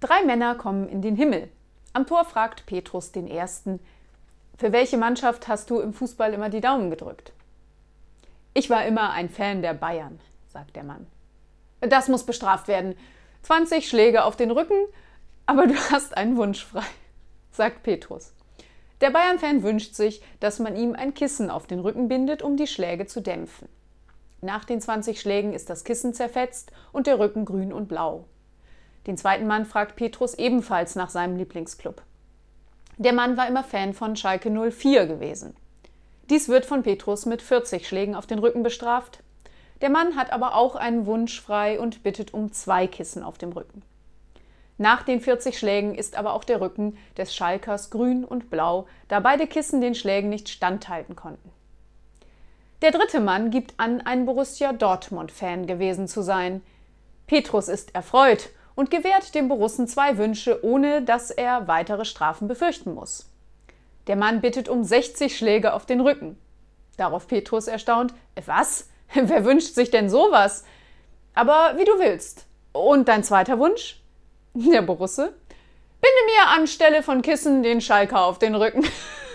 Drei Männer kommen in den Himmel. Am Tor fragt Petrus den Ersten, für welche Mannschaft hast du im Fußball immer die Daumen gedrückt? Ich war immer ein Fan der Bayern, sagt der Mann. Das muss bestraft werden. 20 Schläge auf den Rücken, aber du hast einen Wunsch frei, sagt Petrus. Der Bayern-Fan wünscht sich, dass man ihm ein Kissen auf den Rücken bindet, um die Schläge zu dämpfen. Nach den 20 Schlägen ist das Kissen zerfetzt und der Rücken grün und blau. Den zweiten Mann fragt Petrus ebenfalls nach seinem Lieblingsclub. Der Mann war immer Fan von Schalke 04 gewesen. Dies wird von Petrus mit 40 Schlägen auf den Rücken bestraft. Der Mann hat aber auch einen Wunsch frei und bittet um zwei Kissen auf dem Rücken. Nach den 40 Schlägen ist aber auch der Rücken des Schalkers grün und blau, da beide Kissen den Schlägen nicht standhalten konnten. Der dritte Mann gibt an, ein Borussia Dortmund-Fan gewesen zu sein. Petrus ist erfreut und gewährt dem Borussen zwei Wünsche, ohne dass er weitere Strafen befürchten muss. Der Mann bittet um 60 Schläge auf den Rücken. Darauf Petrus erstaunt: Was? Wer wünscht sich denn sowas? Aber wie du willst. Und dein zweiter Wunsch? Der Borusse. Binde mir anstelle von Kissen den Schalker auf den Rücken.